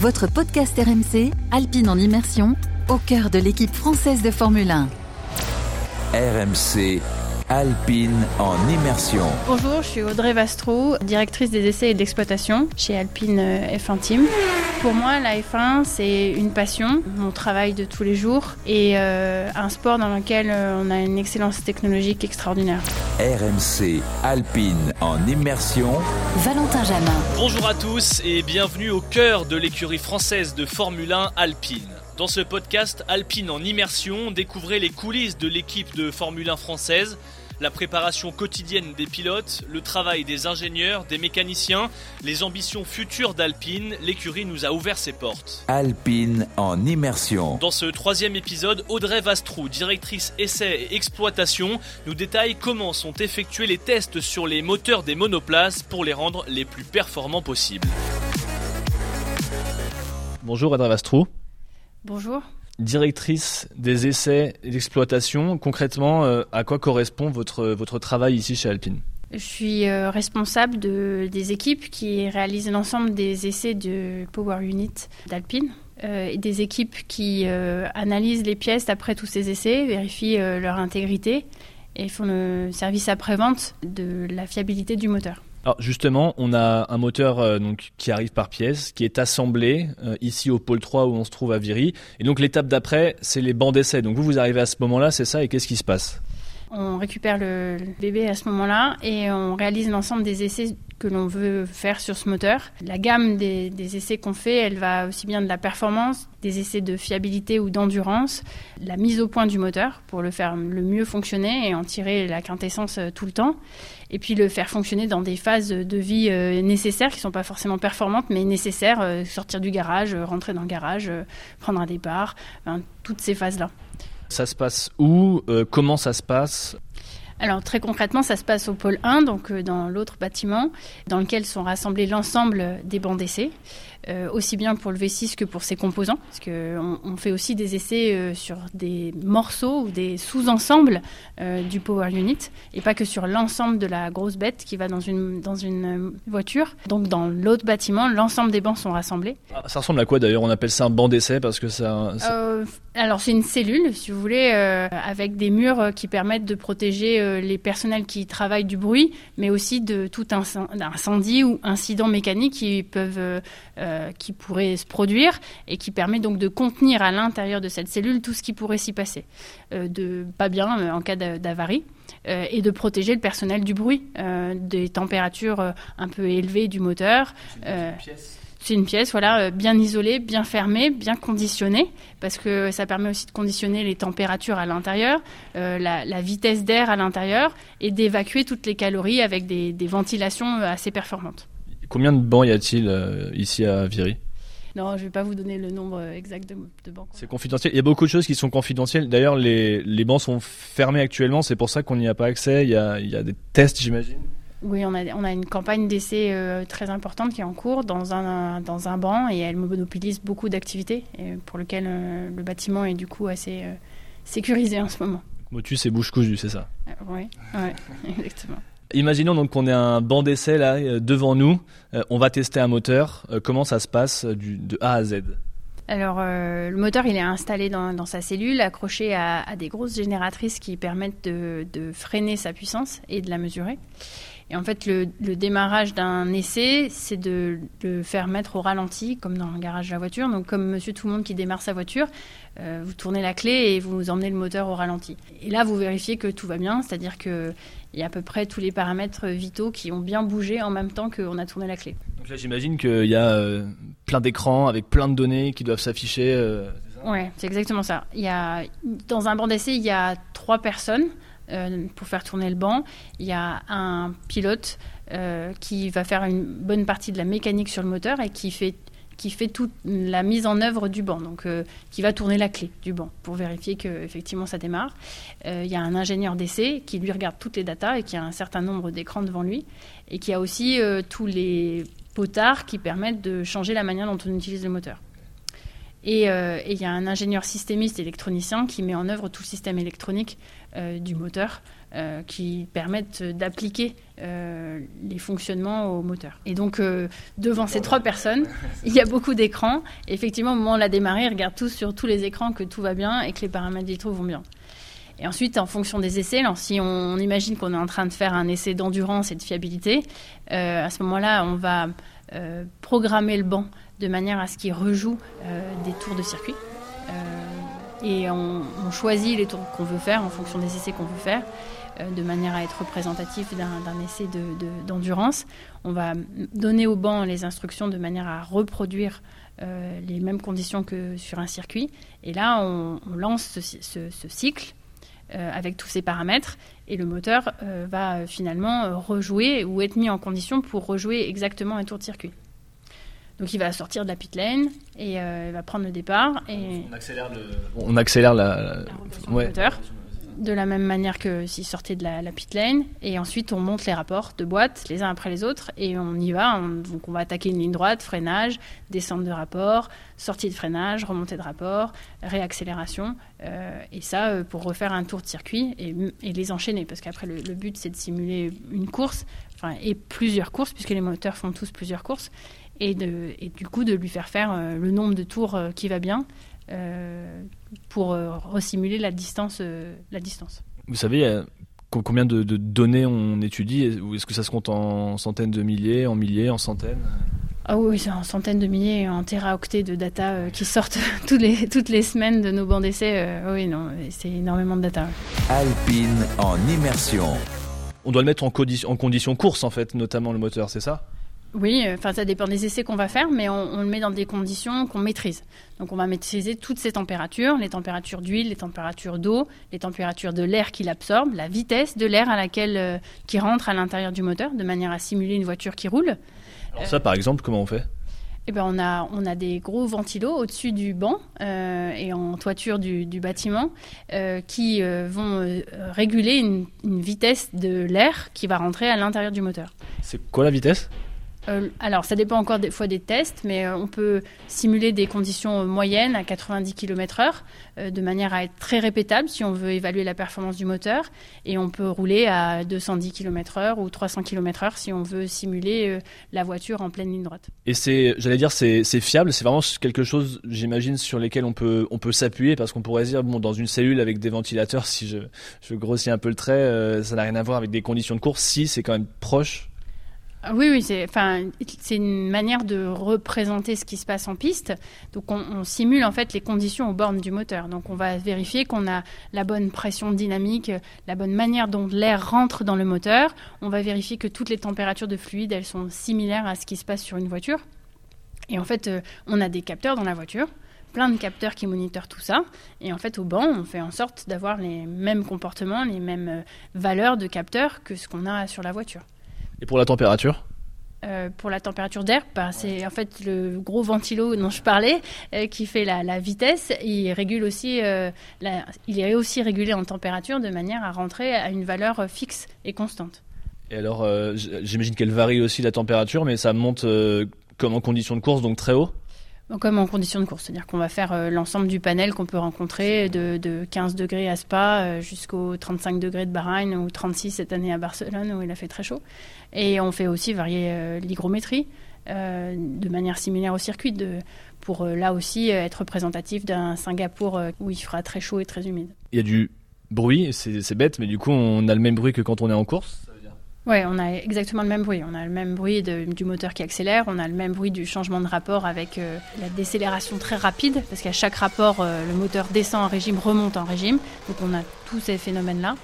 votre podcast RMC, Alpine en immersion, au cœur de l'équipe française de Formule 1. RMC Alpine en immersion. Bonjour, je suis Audrey Vastrou, directrice des essais et de l'exploitation chez Alpine euh, F1 Team. Pour moi, la F1, c'est une passion, mon travail de tous les jours et euh, un sport dans lequel euh, on a une excellence technologique extraordinaire. RMC Alpine en immersion. Valentin Jamin. Bonjour à tous et bienvenue au cœur de l'écurie française de Formule 1 Alpine. Dans ce podcast Alpine en immersion, découvrez les coulisses de l'équipe de Formule 1 française la préparation quotidienne des pilotes, le travail des ingénieurs, des mécaniciens, les ambitions futures d'Alpine, l'écurie nous a ouvert ses portes. Alpine en immersion. Dans ce troisième épisode, Audrey Vastrou, directrice essai et exploitation, nous détaille comment sont effectués les tests sur les moteurs des monoplaces pour les rendre les plus performants possibles. Bonjour Audrey Vastrou. Bonjour directrice des essais et d'exploitation. Concrètement, euh, à quoi correspond votre, votre travail ici chez Alpine? Je suis euh, responsable de, des équipes qui réalisent l'ensemble des essais de Power Unit d'Alpine. Euh, et des équipes qui analysent les pièces après tous ces essais, vérifient leur intégrité et font le service après-vente de la fiabilité du moteur. Alors justement, on a un moteur euh, donc qui arrive par pièce, qui est assemblé euh, ici au pôle 3 où on se trouve à Viry. Et donc l'étape d'après, c'est les bancs d'essai. Donc vous, vous arrivez à ce moment-là, c'est ça, et qu'est-ce qui se passe? On récupère le bébé à ce moment-là et on réalise l'ensemble des essais que l'on veut faire sur ce moteur. La gamme des, essais qu'on fait, elle va aussi bien de la performance, des essais de fiabilité ou d'endurance, la mise au point du moteur pour le faire le mieux fonctionner et en tirer la quintessence euh, tout le temps, et puis le faire fonctionner dans des phases de vie euh, nécessaires qui ne sont pas forcément performantes mais nécessaires, euh, sortir du garage, rentrer dans le garage, prendre un départ, toutes ces phases-là. Ça se passe où Comment ça se passe? Alors très concrètement, ça se passe au pôle 1, donc euh, dans l'autre bâtiment, dans lequel sont rassemblés l'ensemble des bancs d'essai. Euh, aussi bien pour le V6 que pour ses composants, parce qu'on on fait aussi des essais euh, sur des morceaux ou des sous-ensembles euh, du Power Unit, et pas que sur l'ensemble de la grosse bête qui va dans une, dans une voiture. Donc dans l'autre bâtiment, l'ensemble des bancs sont rassemblés. Ah, ça ressemble à quoi d'ailleurs? On appelle ça un banc d'essai parce que ça... alors c'est une cellule, si vous voulez, avec des murs qui permettent de protéger les personnels qui travaillent du bruit, mais aussi de tout incendie ou incident mécanique qui peuvent euh, qui pourrait se produire et qui permet donc de contenir à l'intérieur de cette cellule tout ce qui pourrait s'y passer, euh, de pas bien euh, en cas d'avarie. et de protéger le personnel du bruit, des températures un peu élevées du moteur. C'est une pièce, voilà, bien isolée, bien fermée, bien conditionnée, parce que ça permet aussi de conditionner les températures à l'intérieur, la, vitesse d'air à l'intérieur, et d'évacuer toutes les calories avec des ventilations assez performantes. Combien de bancs y a-t-il euh, ici à Viry? Non, je ne vais pas vous donner le nombre euh, exact de, bancs. C'est confidentiel. Il y a beaucoup de choses qui sont confidentielles. D'ailleurs, les, les bancs sont fermés actuellement. C'est pour ça qu'on n'y a pas accès. Il y a, il y a des tests, j'imagine. Oui, on a, on a une campagne d'essai euh, très importante qui est en cours dans un, dans un banc et elle monopolise beaucoup d'activités pour lesquelles le bâtiment est du coup assez sécurisé en ce moment. Motus et bouche cousue, c'est ça? Oui, ouais, exactement. Imaginons donc qu'on ait un banc d'essai là euh, devant nous. Euh, on va tester un moteur. Euh, comment ça se passe de A à Z? Alors, le moteur, il est installé dans, sa cellule, accroché à, des grosses génératrices qui permettent de, freiner sa puissance et de la mesurer. Et en fait, le, démarrage d'un essai, c'est de le faire mettre au ralenti, comme dans le garage de la voiture. Donc, comme monsieur tout le monde qui démarre sa voiture, vous tournez la clé et vous emmenez le moteur au ralenti. Et là, vous vérifiez que tout va bien, c'est-à-dire que il y a à peu près tous les paramètres vitaux qui ont bien bougé en même temps qu'on a tourné la clé. Donc là, j'imagine qu'il y a euh, plein d'écrans avec plein de données qui doivent s'afficher. Euh, oui, c'est exactement ça. Il y a, dans un banc d'essai, il y a trois personnes euh, pour faire tourner le banc. Il y a un pilote qui va faire une bonne partie de la mécanique sur le moteur et qui fait qui fait toute la mise en œuvre du banc, donc euh, qui va tourner la clé du banc pour vérifier que effectivement ça démarre. Euh, il y a un ingénieur d'essai qui lui regarde toutes les datas et qui a un certain nombre d'écrans devant lui et qui a aussi euh, tous les potards qui permettent de changer la manière dont on utilise le moteur. Et il y a un ingénieur systémiste électronicien qui met en œuvre tout le système électronique du moteur qui permettent d'appliquer les fonctionnements au moteur. Et donc, devant ces trois personnes, il y a beaucoup d'écrans. Effectivement, au moment où on l'a démarré, ils regardent tous sur tous les écrans que tout va bien et que les paramètres vitaux vont bien. Et ensuite, en fonction des essais, si on, imagine qu'on est en train de faire un essai d'endurance et de fiabilité, euh, à ce moment-là, on va euh, programmer le banc de manière à ce qu'il rejoue euh, des tours de circuit. et on, choisit les tours qu'on veut faire en fonction des essais qu'on veut faire, de manière à être représentatif d'un essai d'endurance. on va donner au banc les instructions de manière à reproduire les mêmes conditions que sur un circuit. Et là, on, lance ce cycle euh, avec tous ces paramètres et le moteur euh, va euh, finalement rejouer ou être mis en condition pour rejouer exactement un tour de circuit. Donc il va sortir de la pit lane et il va prendre le départ et on accélère le on accélère la, moteur de la même manière que s'il sortait de la, pit lane. Et ensuite, on monte les rapports de boîte les uns après les autres et on y va. donc, on va attaquer une ligne droite, freinage, descente de rapport, sortie de freinage, remontée de rapport, réaccélération. Euh, et ça, euh, pour refaire un tour de circuit et, les enchaîner. Parce qu'après, le, but, c'est de simuler une course, enfin, et plusieurs courses, puisque les moteurs font tous plusieurs courses. Et, du coup, de lui faire faire euh, le nombre de tours qui va bien pour euh, resimuler la distance, euh, la distance. Vous savez combien de, données on étudie? Est-ce que ça se compte en centaines de milliers, en milliers, en centaines? Ah oui, c'est en centaines de milliers, en téraoctets de data qui sortent toutes les, toutes les semaines de nos bancs d'essai. oui, non, c'est énormément de data. Alpine en immersion. On doit le mettre en, en condition course, en fait, notamment le moteur, c'est ça? Oui, euh, enfin ça dépend des essais qu'on va faire, mais on, le met dans des conditions qu'on maîtrise. Donc on va maîtriser toutes ces températures, les températures d'huile, les températures d'eau, les températures de l'air qu'il absorbe, la vitesse de l'air à laquelle euh, qui rentre à l'intérieur du moteur, de manière à simuler une voiture qui roule. Alors ça, par exemple, comment on fait? Eh ben, on, a, on a des gros ventilos au-dessus du banc euh, et en toiture du, bâtiment qui vont réguler une, une vitesse de l'air qui va rentrer à l'intérieur du moteur. C'est quoi la vitesse? Euh, alors, ça dépend encore des fois des tests, mais euh, on peut simuler des conditions moyennes à 90 km/h euh, de manière à être très répétable si on veut évaluer la performance du moteur. Et on peut rouler à 210 km/h ou 300 km/h si on veut simuler la voiture en pleine ligne droite. Et c'est, j'allais dire, c'est, fiable. C'est vraiment quelque chose, j'imagine, sur lesquels on peut, on peut s'appuyer parce qu'on pourrait dire, bon, dans une cellule avec des ventilateurs, si je, je grossis un peu le trait, ça n'a rien à voir avec des conditions de course. Si, c'est quand même proche oui, oui, c'est une manière de représenter ce qui se passe en piste. Donc, on, simule en fait les conditions aux bornes du moteur. Donc, on va vérifier qu'on a la bonne pression dynamique, la bonne manière dont l'air rentre dans le moteur. On va vérifier que toutes les températures de fluide, elles sont similaires à ce qui se passe sur une voiture. Et en fait, euh, on a des capteurs dans la voiture plein de capteurs qui monitorent tout ça. Et en fait, au banc, on fait en sorte d'avoir les mêmes comportements, les mêmes euh, valeurs de capteurs que ce qu'on a sur la voiture. Et pour la température euh, pour la température d'air, bah, c'est en fait le gros ventilo dont je parlais euh, qui fait la, vitesse. Il régule aussi, euh, il est aussi régulé en température de manière à rentrer à une valeur fixe et constante. Et alors, j'imagine qu'elle varie aussi la température, mais ça monte comme en condition de course, donc très haut comme en condition de course, c'est-à-dire qu'on va faire euh, l'ensemble du panel qu'on peut rencontrer de, 15 degrés à Spa euh, jusqu'aux 35 degrés de Bahreïn ou 36 cette année à Barcelone où il a fait très chaud. Et on fait aussi varier euh, l'hygrométrie de manière similaire au circuit de, pour là aussi être représentatif d'un Singapour où il fera très chaud et très humide. Il y a du bruit, c'est bête, mais du coup on a le même bruit que quand on est en course oui, on a exactement le même bruit. On a le même bruit du moteur qui accélère, on a le même bruit du changement de rapport avec euh, la décélération très rapide, parce qu'à chaque rapport, euh, le moteur descend en régime, remonte en régime. Donc on a tous ces phénomènes-là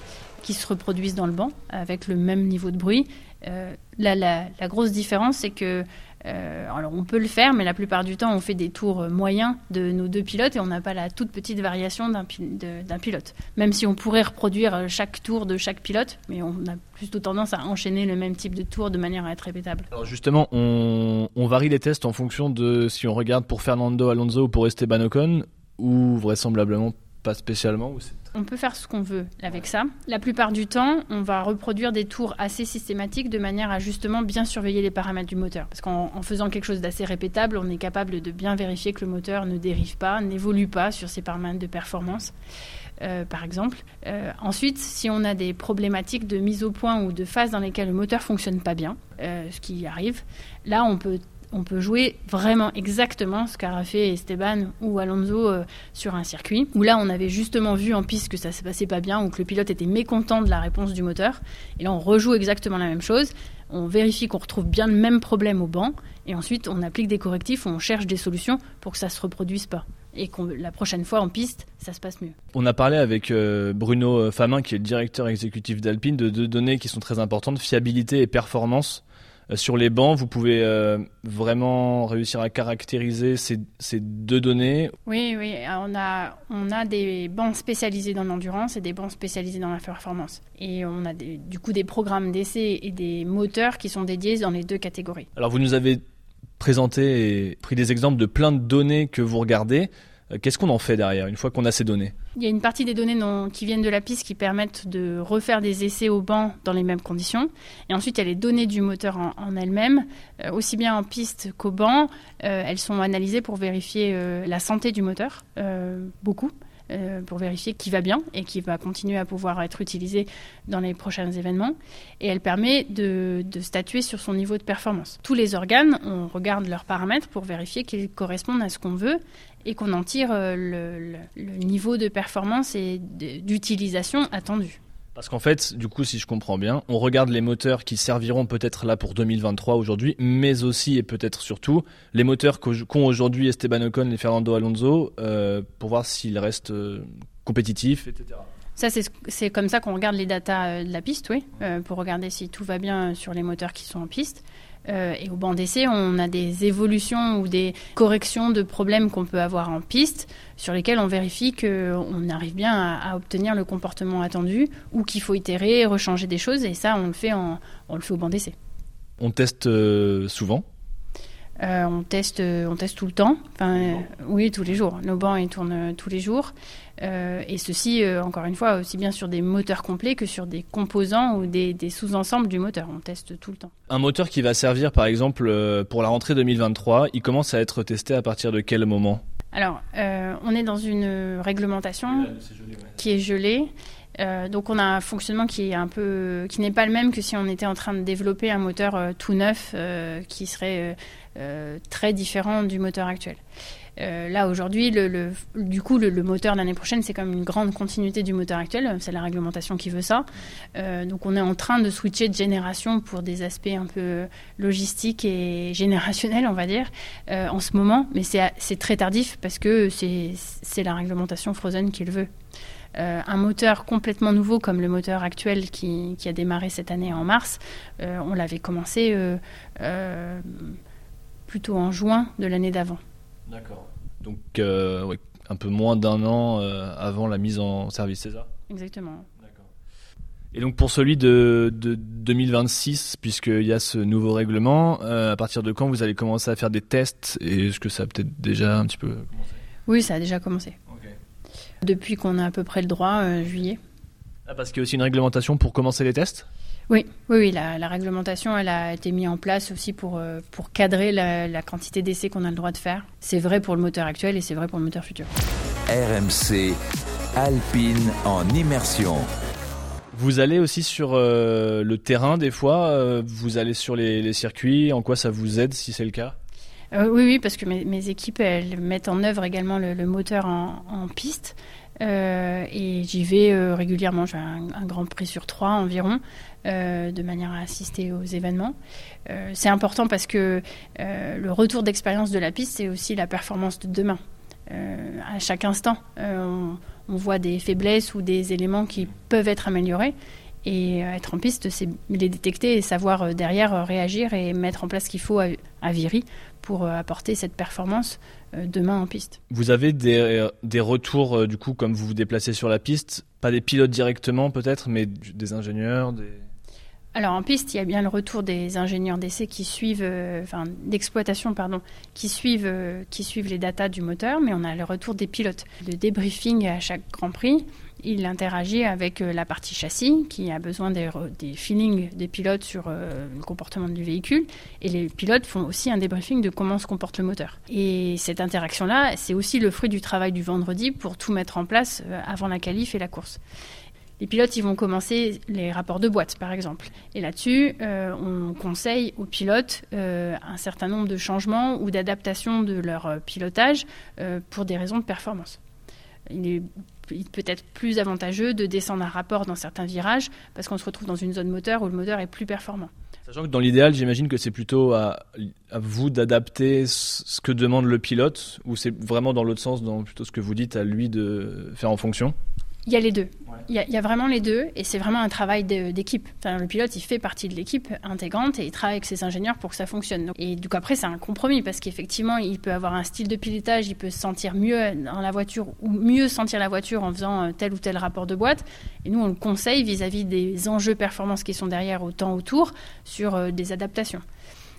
qui se reproduisent dans le banc avec le même niveau de bruit. Euh, la, grosse différence, c'est que euh, alors on peut le faire, mais la plupart du temps on fait des tours moyens de nos deux pilotes et on n'a pas la toute petite variation d'un pilote. Même si on pourrait reproduire euh, chaque tour de chaque pilote, mais on a plutôt tendance à enchaîner le même type de tour de manière à être répétable. Alors justement, on, varie les tests en fonction de si on regarde pour Fernando Alonso ou pour Esteban Ocon, ou vraisemblablement pas spécialement, On peut faire ce qu'on veut avec ça. La plupart du temps, on va reproduire des tours assez systématiques de manière à justement bien surveiller les paramètres du moteur. Parce qu'en faisant quelque chose d'assez répétable, on est capable de bien vérifier que le moteur ne dérive pas, n'évolue pas sur ses paramètres de performance. Euh, par exemple. Euh, ensuite, si on a des problématiques de mise au point ou de phases dans lesquelles le moteur fonctionne pas bien, euh, ce qui arrive, là on peut on peut jouer vraiment exactement ce qu'a fait Esteban ou Alonso sur un circuit, où là on avait justement vu en piste que ça se passait pas bien ou que le pilote était mécontent de la réponse du moteur. Et là on rejoue exactement la même chose, on vérifie qu'on retrouve bien le même problème au banc, et ensuite on applique des correctifs, on cherche des solutions pour que ça se reproduise pas et que la prochaine fois en piste, ça se passe mieux. On a parlé avec euh, Bruno Famin, qui est le directeur exécutif d'Alpine, de deux données qui sont très importantes, fiabilité et performance. Euh, sur les bancs, vous pouvez euh, vraiment réussir à caractériser ces, ces, deux données Oui, oui. On a, on a des bancs spécialisés dans l'endurance et des bancs spécialisés dans la performance. Et on a des, du coup des programmes d'essai et des moteurs qui sont dédiés dans les deux catégories. Alors vous nous avez présenté et pris des exemples de plein de données que vous regardez. Euh, qu'est-ce qu'on en fait derrière une fois qu'on a ces données? Il y a une partie des données qui viennent de la piste qui permettent de refaire des essais au banc dans les mêmes conditions. Et ensuite, il y a les données du moteur en, elles-mêmes, euh, aussi bien en piste qu'au banc. Euh, elles sont analysées pour vérifier la santé du moteur, beaucoup. Euh, pour vérifier qu'il va bien et qu'il va continuer à pouvoir être utilisé dans les prochains événements. Et elle permet de, statuer sur son niveau de performance. Tous les organes, on regarde leurs paramètres pour vérifier qu'ils correspondent à ce qu'on veut et qu'on en tire euh, le niveau de performance et d'utilisation attendu. Parce qu'en fait, du coup, si je comprends bien, on regarde les moteurs qui serviront peut-être là pour 2023 aujourd'hui, mais aussi et peut-être surtout les moteurs qu'ont aujourd'hui Esteban Ocon et Fernando Alonso euh, pour voir s'ils restent euh, compétitifs, etc. Ça, c'est comme ça qu'on regarde les datas de la piste, oui, pour regarder si tout va bien sur les moteurs qui sont en piste. Euh, et au banc d'essai, on a des évolutions ou des corrections de problèmes qu'on peut avoir en piste sur lesquels on vérifie qu'on arrive bien à, obtenir le comportement attendu ou qu'il faut itérer, rechanger des choses. Et ça, on le fait, en, on le fait au banc d'essai. On teste euh, souvent euh, on, teste, on teste tout le temps. Enfin, oui, tous les jours. Nos bancs, ils tournent tous les jours. Euh, et ceci, euh, encore une fois, aussi bien sur des moteurs complets que sur des composants ou des, sous-ensembles du moteur. On teste tout le temps. Un moteur qui va servir, par exemple, euh, pour la rentrée 2023, il commence à être testé à partir de quel moment? Alors, on est dans une réglementation qui est gelée. Donc on a un fonctionnement qui n'est pas le même que si on était en train de développer un moteur tout neuf qui serait très différent du moteur actuel. Euh, là aujourd'hui, le, du coup, le, moteur l'année prochaine, c'est comme une grande continuité du moteur actuel. C'est la réglementation qui veut ça. Euh, donc on est en train de switcher de génération pour des aspects un peu logistiques et générationnels, on va dire, euh, en ce moment. Mais c'est très tardif parce que c'est la réglementation Frozen qui le veut. Un moteur complètement nouveau comme le moteur actuel qui, qui a démarré cette année en mars, on l'avait commencé plutôt en juin de l'année d'avant. D'accord. Donc, euh, un peu moins d'un an euh, avant la mise en service, c'est ça? Exactement. Et donc pour celui de, de 2026, puisqu'il y a ce nouveau règlement, euh, à partir de quand vous allez commencer à faire des tests? Et est-ce que ça a peut-être déjà un petit peu commencé? Oui, ça a déjà commencé. Depuis qu'on a à peu près le droit, juillet. Ah, parce qu'il y a aussi une réglementation pour commencer les tests? Oui, oui, oui la, réglementation, elle a été mise en place aussi pour, euh, pour cadrer la, quantité d'essais qu'on a le droit de faire. C'est vrai pour le moteur actuel et c'est vrai pour le moteur futur. RMC, Alpine en immersion. Vous allez aussi sur euh, le terrain des fois, euh, vous allez sur les, circuits, en quoi ça vous aide si c'est le cas? Oui, oui, parce que mes, équipes, mettent en œuvre également le, moteur en, piste. et j'y vais régulièrement. J'ai un, grand prix sur trois environ. Euh, de manière à assister aux événements. Euh, c'est important parce que euh, le retour d'expérience de la piste, c'est aussi la performance de demain. à chaque instant, on, voit des faiblesses ou des éléments qui peuvent être améliorés. Et être en piste, c'est les détecter et savoir derrière réagir et mettre en place ce qu'il faut à, à Viry pour apporter cette performance demain en piste. Vous avez des, des retours, du coup, comme vous vous déplacez sur la piste, pas des pilotes directement peut-être, mais des ingénieurs, des... alors en piste, il y a bien le retour des ingénieurs d'essai qui suivent, euh, enfin d'exploitation pardon, qui suivent, euh, qui suivent les datas du moteur, mais on a le retour des pilotes. Le débriefing à chaque Grand Prix, il interagit avec euh, la partie châssis qui a besoin des, feelings des pilotes sur le comportement du véhicule, et les pilotes font aussi un débriefing de comment se comporte le moteur. Et cette interaction-là, c'est aussi le fruit du travail du vendredi pour tout mettre en place avant la qualif et la course les pilotes, ils vont commencer les rapports de boîte, par exemple. Et là-dessus, euh, on conseille aux pilotes euh, un certain nombre de changements ou d'adaptations de leur euh, pilotage pour des raisons de performance. Il est peut-être plus avantageux de descendre un rapport dans certains virages parce qu'on se retrouve dans une zone moteur où le moteur est plus performant. Sachant que dans l'idéal, j'imagine que c'est plutôt à, vous d'adapter ce que demande le pilote ou c'est vraiment dans l'autre sens, dans plutôt ce que vous dites à lui de faire en fonction? Il y a les deux. Il, y a, vraiment les deux et c'est vraiment un travail d'équipe. Enfin, le pilote, il fait partie de l'équipe intégrante et il travaille avec ses ingénieurs pour que ça fonctionne. Et du coup, après, c'est un compromis parce qu'effectivement, il peut avoir un style de pilotage, il peut se sentir mieux dans la voiture ou mieux sentir la voiture en faisant euh, tel ou tel rapport de boîte. Et nous, on le conseille vis-à-vis des enjeux performance qui sont derrière au temps autour sur euh, des adaptations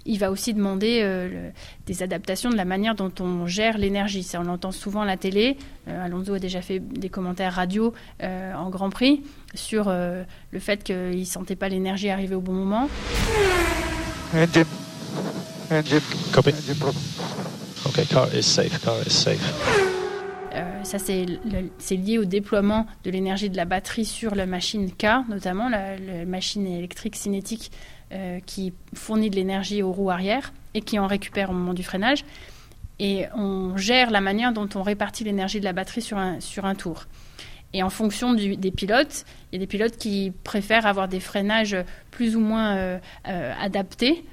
il va aussi demander euh, des adaptations de la manière dont on gère l'énergie. Ça, on l'entend souvent à la télé. Euh, Alonso a déjà fait des commentaires radio euh, en Grand Prix sur le fait qu'il ne sentait pas l'énergie arriver au bon moment. Copy. Okay, car is safe, car is safe. Ça, c'est lié au déploiement de l'énergie de la batterie sur la machine K, notamment la, machine électrique cinétique euh, qui fournit de l'énergie aux roues arrière et qui en récupère au moment du freinage. Et on gère la manière dont on répartit l'énergie de la batterie sur un, tour. Et en fonction des pilotes, il y a des pilotes qui préfèrent avoir des freinages plus ou moins euh, euh, adaptés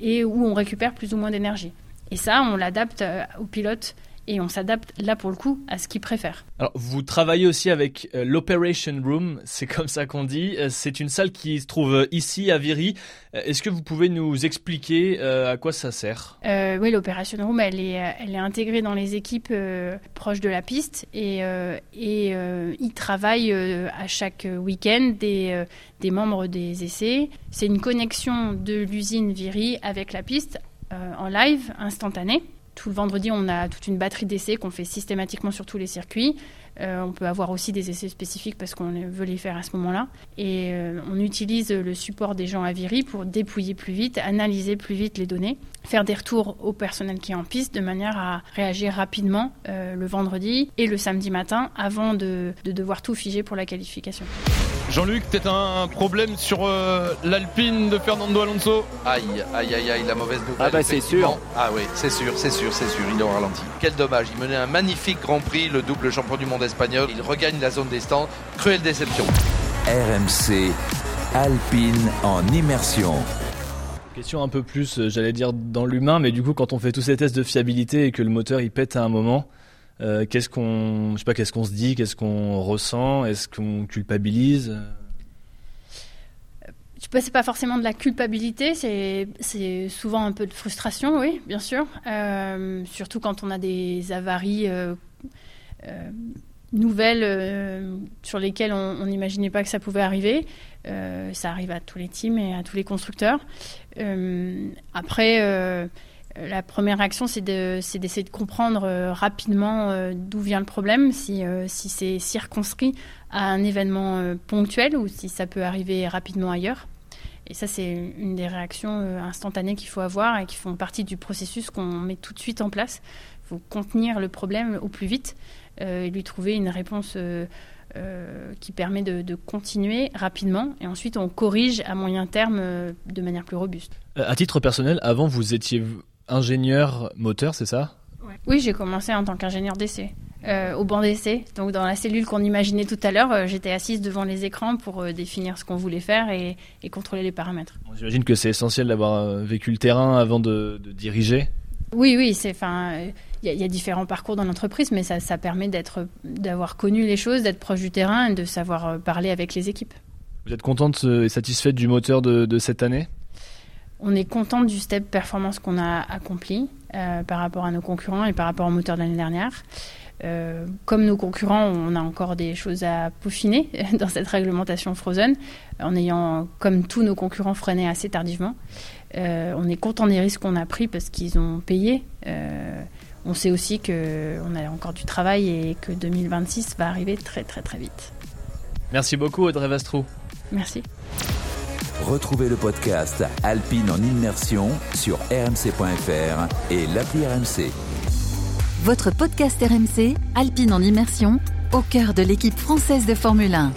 et où on récupère plus ou moins d'énergie. Et ça, on l'adapte aux pilotes et on s'adapte là pour le coup à ce qu'ils préfèrent. Alors vous travaillez aussi avec euh, l'Operation Room, c'est comme ça qu'on dit. Euh, c'est une salle qui se trouve euh, ici à Viry. Est-ce que vous pouvez nous expliquer à quoi ça sert? Oui, l'Operation Room, elle est, elle est intégrée dans les équipes proches de la piste et, et ils travaillent à chaque week-end des, des membres des essais. C'est une connexion de l'usine Viry avec la piste en live instantané. Tout le vendredi, on a toute une batterie d'essais qu'on fait systématiquement sur tous les circuits. Euh, on peut avoir aussi des essais spécifiques parce qu'on veut les faire à ce moment-là. Et euh, on utilise le support des gens à Viry pour dépouiller plus vite, analyser plus vite les données, faire des retours au personnel qui est en piste de manière à réagir rapidement euh, le vendredi et le samedi matin avant de, de devoir tout figer pour la qualification. Jean-Luc, peut-être un problème sur l'Alpine de Fernando Alonso Aïe, aïe, aïe, aïe, la mauvaise nouvelle. Ah bah c'est sûr. Ah oui, c'est sûr, c'est sûr, c'est sûr, il est au ralenti. Quel dommage, il menait un magnifique Grand Prix, le double champion du monde espagnol. Il regagne la zone des stands. Cruelle déception. RMC Alpine en immersion. Question un peu plus, euh, j'allais dire, dans l'humain, mais du coup, quand on fait tous ces tests de fiabilité et que le moteur il pète à un moment, euh, qu'est-ce qu'on, je sais pas, qu'est-ce qu'on se dit, qu'est-ce qu'on ressent, est-ce qu'on culpabilise c'est pas forcément de la culpabilité, c'est souvent un peu de frustration, oui, bien sûr. Euh, surtout quand on a des avaries euh, nouvelles euh, sur lesquelles on n'imaginait pas que ça pouvait arriver. Euh, ça arrive à tous les teams et à tous les constructeurs. après, la première réaction, c'est d'essayer de, comprendre rapidement d'où vient le problème, si, si c'est circonscrit à un événement ponctuel ou si ça peut arriver rapidement ailleurs. Et ça, c'est une des réactions instantanées qu'il faut avoir et qui font partie du processus qu'on met tout de suite en place. Il faut contenir le problème au plus vite euh, et lui trouver une réponse euh, euh, qui permet de, continuer rapidement. Et ensuite, on corrige à moyen terme de manière plus robuste. À titre personnel, avant, vous étiez ingénieur moteur, c'est ça? Oui, j'ai commencé en tant qu'ingénieur d'essai. au banc d'essai. Donc dans la cellule qu'on imaginait tout à l'heure, j'étais assise devant les écrans pour définir ce qu'on voulait faire et, contrôler les paramètres. J'imagine que c'est essentiel d'avoir vécu le terrain avant de, de diriger. Oui, oui, c'est enfin il y, a différents parcours dans l'entreprise, mais ça, permet d'être, d'avoir connu les choses, d'être proche du terrain et de savoir euh, parler avec les équipes. Vous êtes contente et satisfaite du moteur de, cette année? On est contente du step performance qu'on a accompli euh, par rapport à nos concurrents et par rapport au moteur de l'année dernière. Euh, comme nos concurrents, on a encore des choses à peaufiner dans cette réglementation Frozen, en ayant, comme tous nos concurrents, freiné assez tardivement. Euh, on est content des risques qu'on a pris parce qu'ils ont payé. On sait aussi qu'on a encore du travail et que 2026 va arriver très très très vite. Merci beaucoup Audrey Vastrou. Merci. Retrouvez le podcast Alpine en immersion sur rmc.fr et l'appli RMC. Votre podcast RMC, Alpine en immersion, au cœur de l'équipe française de Formule 1.